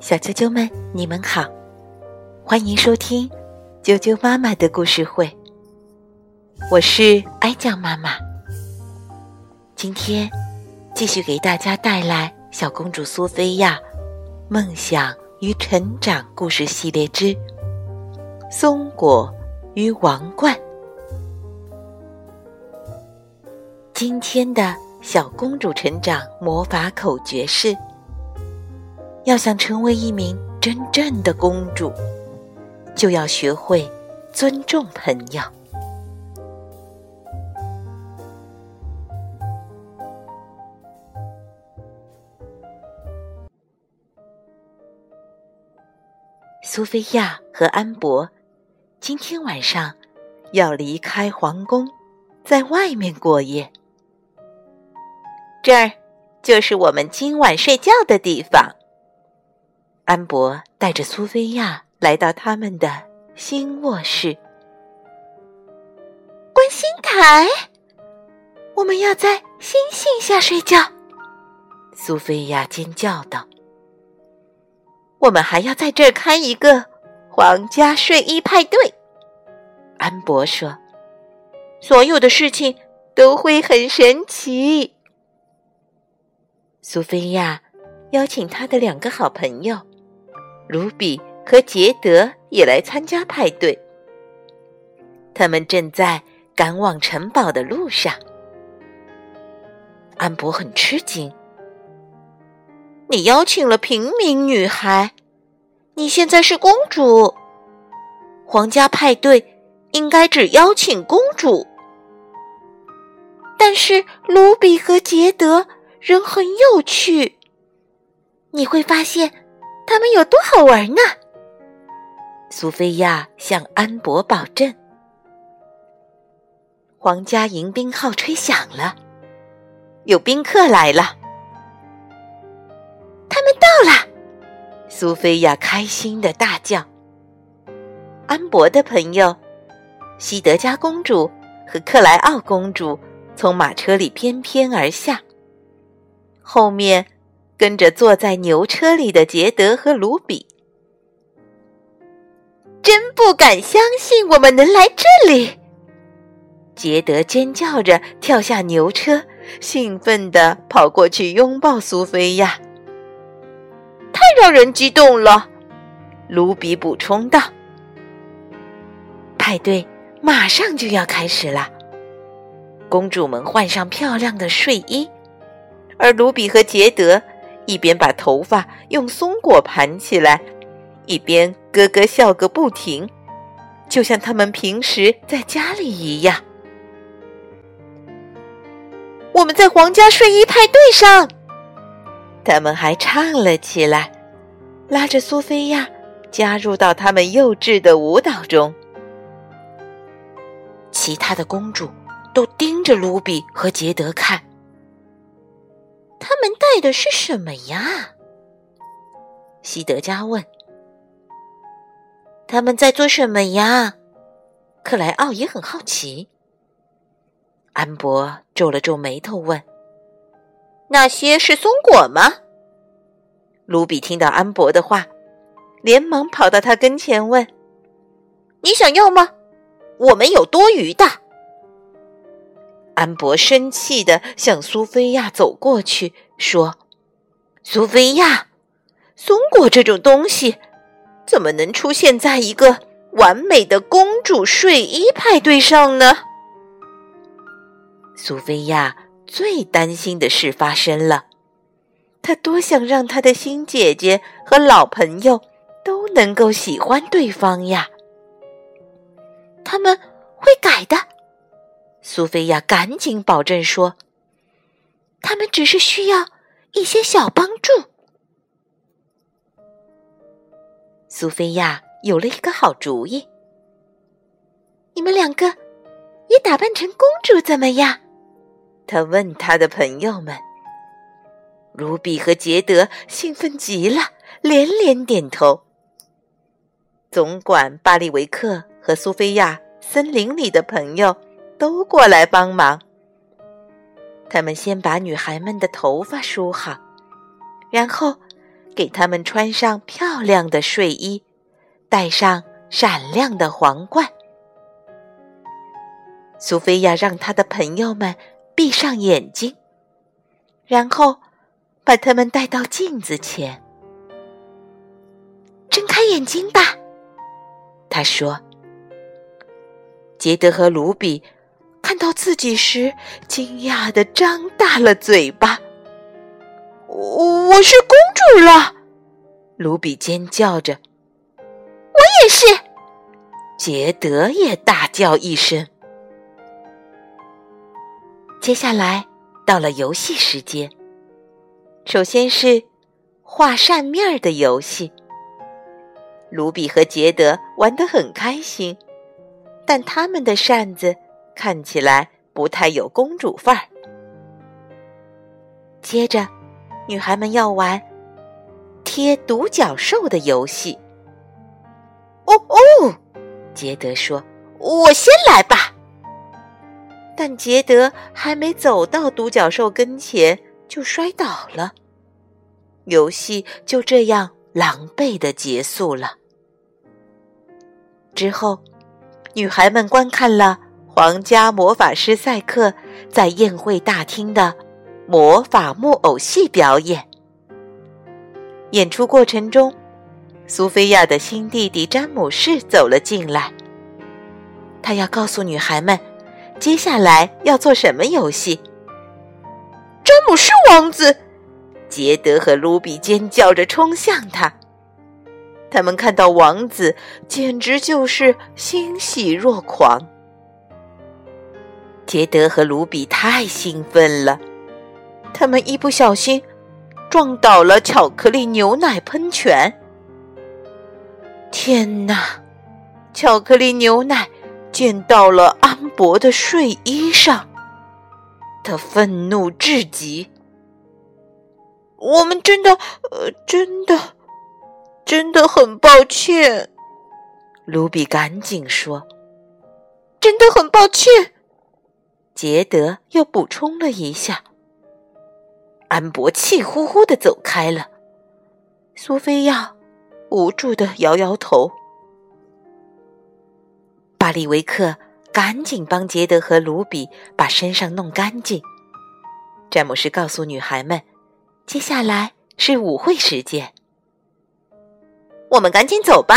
小啾啾们，你们好，欢迎收听啾啾妈妈的故事会。我是哀酱妈妈，今天继续给大家带来《小公主苏菲亚梦想与成长故事系列之松果与王冠》。今天的小公主成长魔法口诀是。要想成为一名真正的公主，就要学会尊重朋友。苏菲亚和安博今天晚上要离开皇宫，在外面过夜。这儿就是我们今晚睡觉的地方。安博带着苏菲亚来到他们的新卧室。观星台，我们要在星星下睡觉。苏菲亚尖叫道：“我们还要在这儿开一个皇家睡衣派对。”安博说：“所有的事情都会很神奇。”苏菲亚邀请她的两个好朋友。卢比和杰德也来参加派对。他们正在赶往城堡的路上。安博很吃惊：“你邀请了平民女孩，你现在是公主。皇家派对应该只邀请公主。但是卢比和杰德人很有趣，你会发现。”他们有多好玩呢？苏菲亚向安博保证。皇家迎宾号吹响了，有宾客来了。他们到了，苏菲亚开心的大叫。安博的朋友西德加公主和克莱奥公主从马车里翩翩而下，后面。跟着坐在牛车里的杰德和卢比，真不敢相信我们能来这里。杰德尖叫着跳下牛车，兴奋地跑过去拥抱苏菲亚。太让人激动了，卢比补充道。派对马上就要开始了，公主们换上漂亮的睡衣，而卢比和杰德。一边把头发用松果盘起来，一边咯咯笑个不停，就像他们平时在家里一样。我们在皇家睡衣派对上，他们还唱了起来，拉着苏菲亚加入到他们幼稚的舞蹈中。其他的公主都盯着卢比和杰德看。他们带的是什么呀？西德加问。他们在做什么呀？克莱奥也很好奇。安博皱了皱眉头问：“那些是松果吗？”卢比听到安博的话，连忙跑到他跟前问：“你想要吗？我们有多余的。”安博生气的向苏菲亚走过去，说：“苏菲亚，松果这种东西怎么能出现在一个完美的公主睡衣派对上呢？”苏菲亚最担心的事发生了，她多想让她的新姐姐和老朋友都能够喜欢对方呀！他们会改的。苏菲亚赶紧保证说：“他们只是需要一些小帮助。”苏菲亚有了一个好主意：“你们两个也打扮成公主怎么样？”他问他的朋友们。卢比和杰德兴奋极了，连连点头。总管巴利维克和苏菲亚森林里的朋友。都过来帮忙。他们先把女孩们的头发梳好，然后给她们穿上漂亮的睡衣，戴上闪亮的皇冠。苏菲亚让她的朋友们闭上眼睛，然后把他们带到镜子前。睁开眼睛吧，他说。杰德和卢比看到自己时，惊讶的张大了嘴巴。我是公主了，卢比尖叫着。我也是，杰德也大叫一声。接下来到了游戏时间。首先是画扇面的游戏。卢比和杰德玩得很开心，但他们的扇子看起来不太有公主范儿。接着。女孩们要玩贴独角兽的游戏。哦哦，杰德说：“我先来吧。”但杰德还没走到独角兽跟前，就摔倒了。游戏就这样狼狈的结束了。之后，女孩们观看了皇家魔法师赛克在宴会大厅的。魔法木偶戏表演。演出过程中，苏菲亚的新弟弟詹姆士走了进来。他要告诉女孩们，接下来要做什么游戏。詹姆士王子，杰德和卢比尖叫着冲向他。他们看到王子，简直就是欣喜若狂。杰德和卢比太兴奋了。他们一不小心撞倒了巧克力牛奶喷泉。天哪！巧克力牛奶溅到了安博的睡衣上，他愤怒至极。我们真的，呃，真的，真的很抱歉。卢比赶紧说：“真的很抱歉。”杰德又补充了一下。安博气呼呼的走开了，苏菲亚无助的摇摇头。巴利维克赶紧帮杰德和卢比把身上弄干净。詹姆斯告诉女孩们：“接下来是舞会时间，我们赶紧走吧。”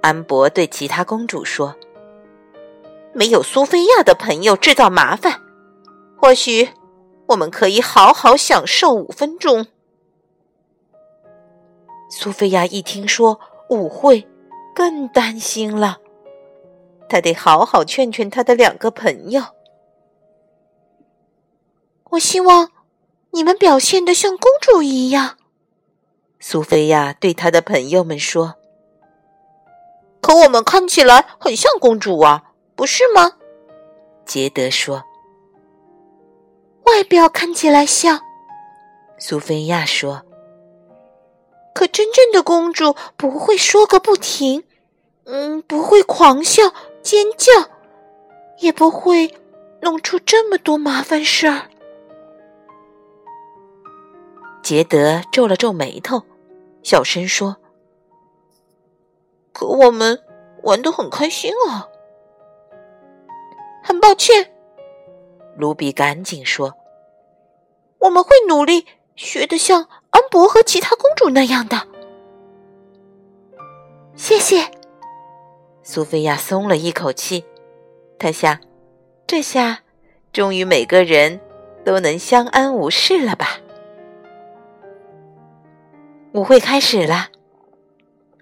安博对其他公主说：“没有苏菲亚的朋友制造麻烦，或许……”我们可以好好享受五分钟。苏菲亚一听说舞会，更担心了。她得好好劝劝她的两个朋友。我希望你们表现的像公主一样。苏菲亚对她的朋友们说：“可我们看起来很像公主啊，不是吗？”杰德说。外表看起来像，苏菲亚说：“可真正的公主不会说个不停，嗯，不会狂笑、尖叫，也不会弄出这么多麻烦事儿。”杰德皱了皱眉头，小声说：“可我们玩的很开心啊。”很抱歉。卢比赶紧说：“我们会努力学得像安博和其他公主那样的。”谢谢，苏菲亚松了一口气。她想，这下终于每个人都能相安无事了吧？舞会开始了，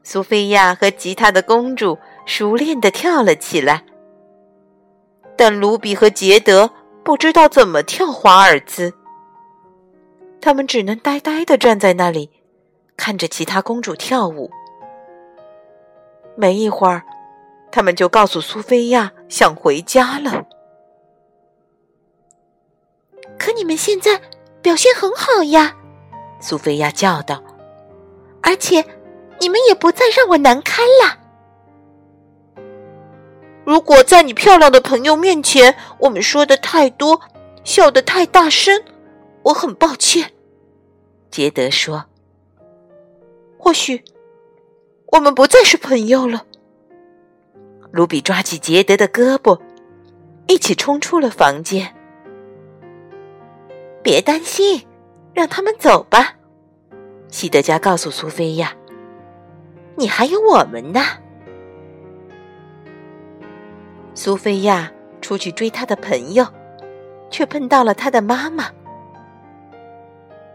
苏菲亚和其他的公主熟练的跳了起来，但卢比和杰德。不知道怎么跳华尔兹，他们只能呆呆的站在那里，看着其他公主跳舞。没一会儿，他们就告诉苏菲亚想回家了。可你们现在表现很好呀，苏菲亚叫道，而且你们也不再让我难堪了。如果在你漂亮的朋友面前，我们说的太多，笑得太大声，我很抱歉。”杰德说。或许我们不再是朋友了。卢比抓起杰德的胳膊，一起冲出了房间。别担心，让他们走吧。西德加告诉苏菲亚：“你还有我们呢。”苏菲亚出去追她的朋友，却碰到了她的妈妈。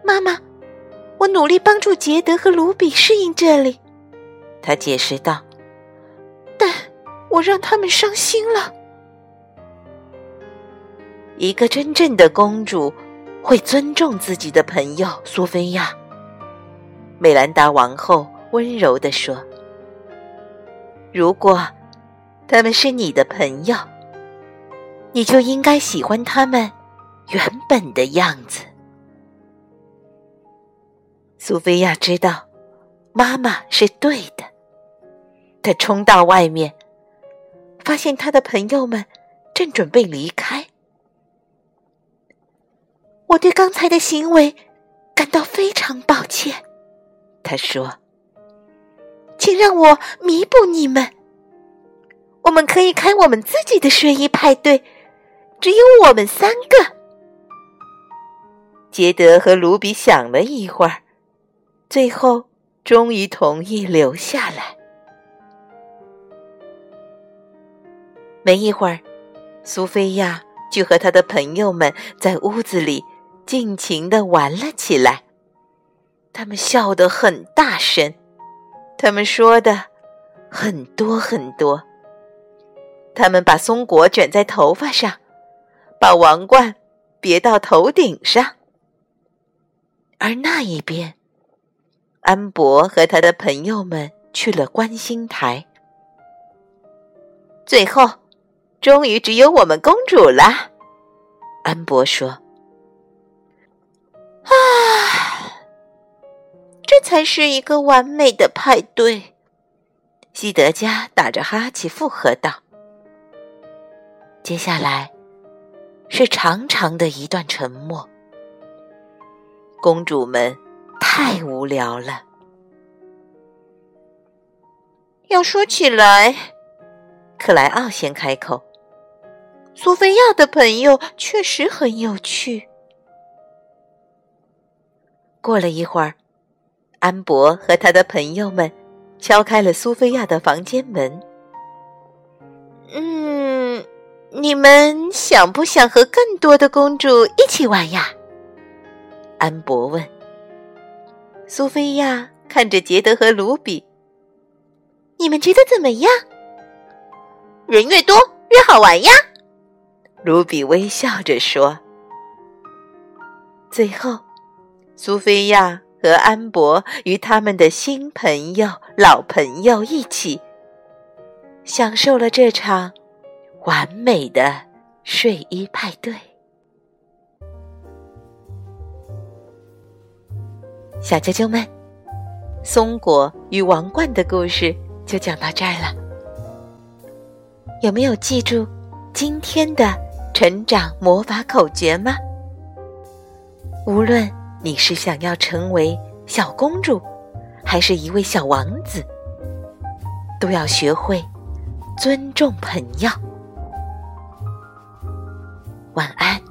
妈妈，我努力帮助杰德和卢比适应这里，她解释道。但我让他们伤心了。一个真正的公主会尊重自己的朋友，苏菲亚。美兰达王后温柔地说：“如果他们是你的朋友，你就应该喜欢他们原本的样子。”苏菲亚知道妈妈是对的，她冲到外面，发现她的朋友们正准备离开。我对刚才的行为感到非常抱歉。他说：“请让我弥补你们。我们可以开我们自己的睡衣派对，只有我们三个。”杰德和卢比想了一会儿，最后终于同意留下来。没一会儿，苏菲亚就和他的朋友们在屋子里尽情的玩了起来。他们笑得很大声，他们说的很多很多。他们把松果卷在头发上，把王冠别到头顶上。而那一边，安博和他的朋友们去了观星台。最后，终于只有我们公主了。安博说：“啊。”这才是一个完美的派对，西德加打着哈欠附和道。接下来是长长的一段沉默。公主们太无聊了。要说起来，克莱奥先开口：“苏菲亚的朋友确实很有趣。”过了一会儿。安博和他的朋友们敲开了苏菲亚的房间门。你们想不想和更多的公主一起玩呀？安博问。苏菲亚看着杰德和卢比，你们觉得怎么样？人越多越好玩呀。卢比微笑着说。最后，苏菲亚。和安博与他们的新朋友、老朋友一起，享受了这场完美的睡衣派对。小啾啾们，松果与王冠的故事就讲到这儿了。有没有记住今天的成长魔法口诀吗？无论。你是想要成为小公主，还是一位小王子？都要学会尊重朋友。晚安。